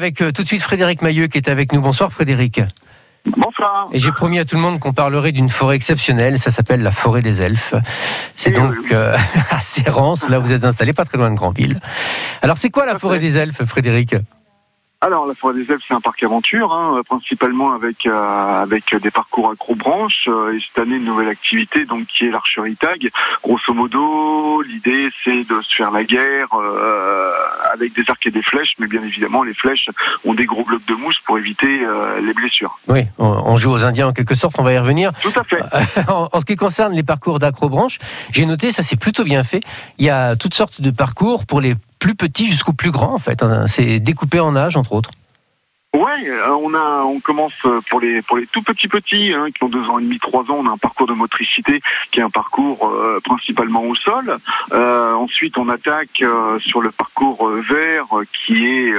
Avec euh, tout de suite Frédéric Mailleux qui est avec nous. Bonsoir Frédéric. Bonsoir. Et j'ai promis à tout le monde qu'on parlerait d'une forêt exceptionnelle. Ça s'appelle la forêt des elfes. C'est donc euh, à Sérance. Là, vous êtes installé pas très loin de Grandville. Alors, c'est quoi la forêt des elfes, Frédéric? Alors, la forêt des Elfes, c'est un parc aventure, hein, principalement avec euh, avec des parcours accrobranches. Euh, et cette année, une nouvelle activité, donc qui est l'archerie tag. Grosso modo, l'idée, c'est de se faire la guerre euh, avec des arcs et des flèches, mais bien évidemment, les flèches ont des gros blocs de mousse pour éviter euh, les blessures. Oui, on, joue aux Indiens en quelque sorte. On va y revenir. Tout à fait. en, en ce qui concerne les parcours d'acrobranche, j'ai noté, ça c'est plutôt bien fait. Il y a toutes sortes de parcours pour les plus petits jusqu'aux plus grands, en fait. hein. C'est découpé en âge, entre autres. Ouais, euh, on a, on commence euh, pour les pour les tout petits petits hein, qui ont deux ans et demi, trois ans. On a un parcours de motricité qui est un parcours euh, principalement au sol. Ensuite, on attaque sur le parcours vert qui est,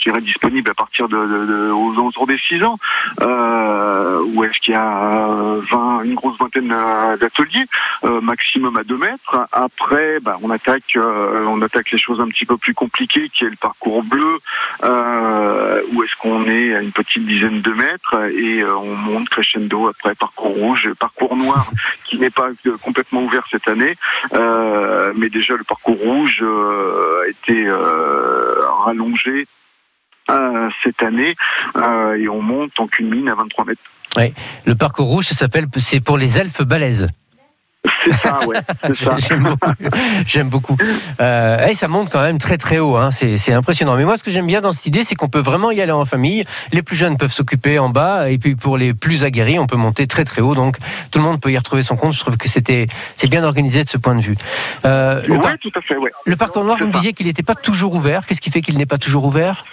je dirais, disponible à partir de, de, de- aux alentours des six ans. Euh, où est-ce qu'il y a euh, 20, une grosse vingtaine euh, d'ateliers, euh, maximum à 2 mètres. Après, bah, on attaque, euh, on attaque les choses un petit peu plus compliquées, qui est le parcours bleu. Euh, où est-ce qu'on est à une petite dizaine de mètres et euh, on monte crescendo après parcours rouge, parcours noir qui n'est pas euh, complètement ouvert cette année, Euh, mais déjà le parcours rouge euh, a été euh, rallongé euh, cette année euh, et on monte en culmine à 23 mètres. Le parcours rouge, ça s'appelle, c'est pour les elfes balèzes. C'est ça, ouais, ça. J'aime beaucoup. J'aime beaucoup. Euh, et ça monte quand même très très haut. Hein. C'est impressionnant. Mais moi, ce que j'aime bien dans cette idée, c'est qu'on peut vraiment y aller en famille. Les plus jeunes peuvent s'occuper en bas, et puis pour les plus aguerris, on peut monter très très haut. Donc tout le monde peut y retrouver son compte. Je trouve que c'était c'est bien organisé de ce point de vue. Euh, le, Oui, par- tout à fait, ouais. le parcours noir, vous me disiez qu'il n'était pas toujours ouvert. Qu'est-ce qui fait qu'il n'est pas toujours ouvert?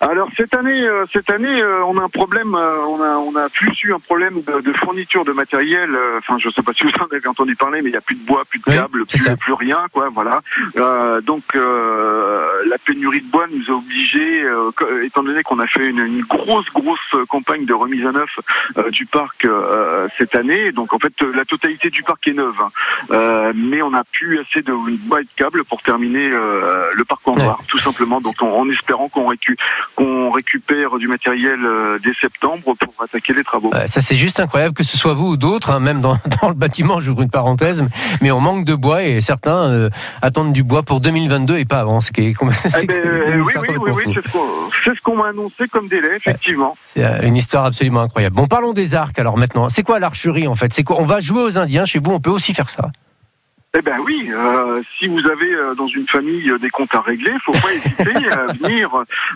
Alors cette année, euh, cette année, euh, on a un problème. euh, on a, on a plus eu un problème de, de fourniture de matériel. euh, Enfin, je sais pas si vous en avez entendu parler, mais il y a plus de bois, plus de câbles, plus, plus rien, quoi. Voilà. Euh, donc euh, la pénurie de bois nous a obligés, euh, étant donné qu'on a fait une, une grosse, grosse campagne de remise à neuf euh, du parc euh, cette année. Donc en fait, la totalité du parc est neuve, hein. Euh, mais on n'a plus assez de bois et de câbles pour terminer euh, le parc en Ouais. noir, tout simplement. Donc en, en espérant qu'on récupère qu'on récupère du matériel euh, dès septembre pour attaquer les travaux. Ça, c'est juste incroyable que ce soit vous ou d'autres, hein, même dans, dans le bâtiment, j'ouvre une parenthèse, mais on manque de bois et certains euh, attendent du bois pour 2022 et pas avant. C'est qui est- c'est Eh ben, une oui, histoire oui, oui, complètement oui, fou. c'est ce qu'on c'est ce qu'on m'a annoncé comme délai, effectivement. C'est euh, une histoire absolument incroyable. Bon, parlons des arcs alors maintenant. C'est quoi l'archerie en fait? C'est quoi On va jouer aux Indiens chez vous, on peut aussi faire ça. Eh ben oui, euh, si vous avez euh, dans une famille euh, des comptes à régler, faut pas hésiter à venir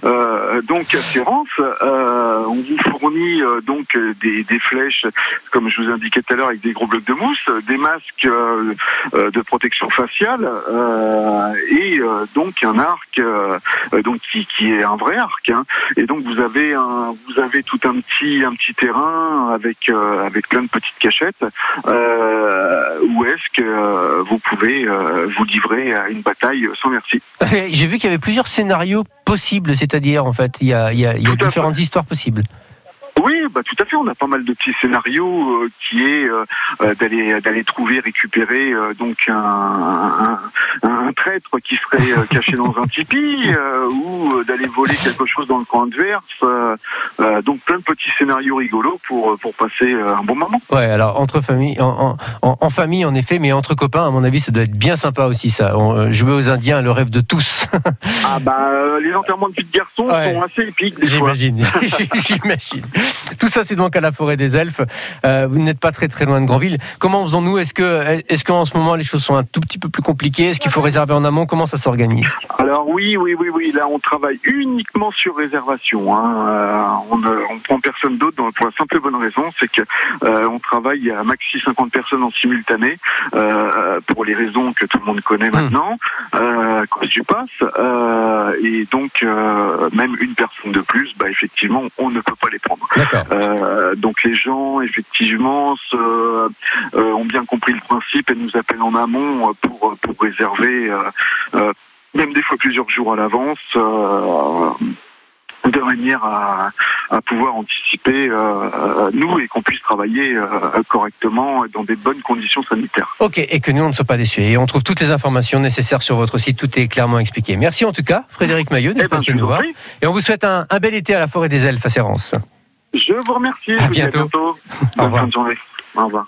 euh, donc à Sérance. Euh, on vous fournit euh, donc des, des flèches, comme je vous indiquais tout à l'heure, avec des gros blocs de mousse, des masques de protection faciale euh, et euh, donc un arc donc qui, qui est un vrai arc. hein. Et donc vous avez un, vous avez tout un petit un petit terrain avec euh, avec plein de petites cachettes euh, où est-ce que euh, vous pouvez euh, vous livrer à une bataille sans merci. J'ai vu qu'il y avait plusieurs scénarios possibles, c'est-à-dire en fait, il y a, il y a- il y a Tout à différentes histoires possibles. Oui, bah tout à fait. On a pas mal de petits scénarios euh, qui est euh, d'aller d'aller trouver, récupérer euh, donc un, un traître qui serait euh, caché dans un tipi euh, ou euh, d'aller voler quelque chose dans le coin adverse. euh, euh, donc plein de petits scénarios rigolos pour pour passer un bon moment. Ouais, alors entre familles, en, en- en famille en effet, mais entre copains, à mon avis, ça doit être bien sympa aussi ça. On, jouer aux Indiens, le rêve de tous. Ah bah les enterrements de de garçons Ouais. sont assez épiques fois. J'imagine, Tout ça, c'est donc à la forêt des Elfes. Euh, vous n'êtes pas très très loin de Grandville. Comment faisons-nous? Est-ce que, est-ce qu'en ce moment les choses sont un tout petit peu plus compliquées? Est-ce qu'il faut réserver en amont? Comment ça s'organise? Alors oui, oui, oui, oui. Là, on travaille uniquement sur réservation. Hein. Euh, on ne prend personne d'autre pour la simple et bonne raison, c'est que euh, on travaille à maxi 50 personnes en simultané euh, pour les raisons que tout le monde connaît maintenant euh, à cause du pass. Euh, et donc euh, même une personne de plus, bah effectivement, on ne peut pas les prendre. D'accord. Euh, donc les gens, effectivement, se, euh, ont bien compris le principe et nous appellent en amont euh, pour, pour réserver, euh, même des fois plusieurs jours à l'avance, de, manière à, à pouvoir anticiper nous et qu'on puisse travailler correctement dans des bonnes conditions sanitaires. Ok, et que nous on ne soit pas déçus. Et on trouve toutes les informations nécessaires sur votre site, tout est clairement expliqué. Merci en tout cas, Frédéric Maillot, d'être Eh ben, passé nous voir. Et on vous souhaite un, un bel été à la Forêt des Elfes à Sérance. Je vous remercie. À bientôt. Au Bonne revoir. de journée. Au revoir.